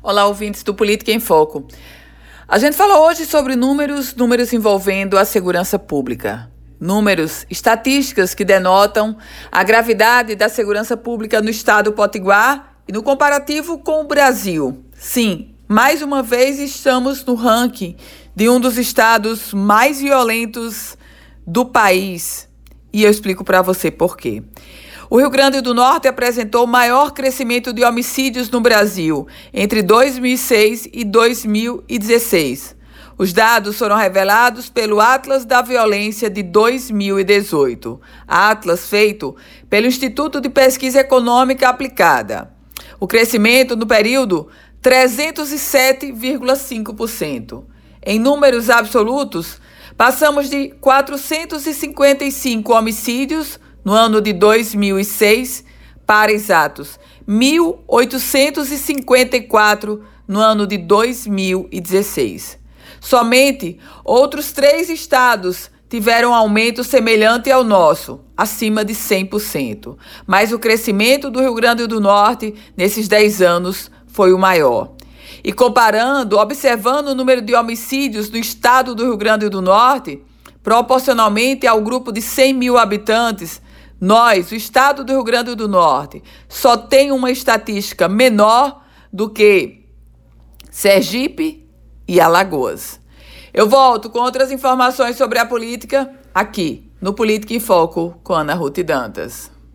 Olá, ouvintes do Política em Foco. A gente fala hoje sobre números, números envolvendo a segurança pública. Números, estatísticas que denotam a gravidade da segurança pública no estado Potiguar e no comparativo com o Brasil. Sim, mais uma vez estamos no ranking de um dos estados mais violentos do país. E eu explico para você por quê. O Rio Grande do Norte apresentou o maior crescimento de homicídios no Brasil entre 2006 e 2016. Os dados foram revelados pelo Atlas da Violência de 2018, Atlas feito pelo Instituto de Pesquisa Econômica Aplicada. O crescimento no período 307,5%. Em números absolutos, passamos de 455 homicídios no ano de 2006 para exatos 1.854 no ano de 2016. Somente outros três estados tiveram aumento semelhante ao nosso, acima de 100%. Mas o crescimento do Rio Grande do Norte nesses 10 anos foi o maior. E comparando, observando o número de homicídios do estado do Rio Grande do Norte, proporcionalmente ao grupo de 100 mil habitantes, nós, o estado do Rio Grande do Norte, só tem uma estatística menor do que Sergipe e Alagoas. Eu volto com outras informações sobre a política aqui no Política em Foco com Ana Ruth Dantas.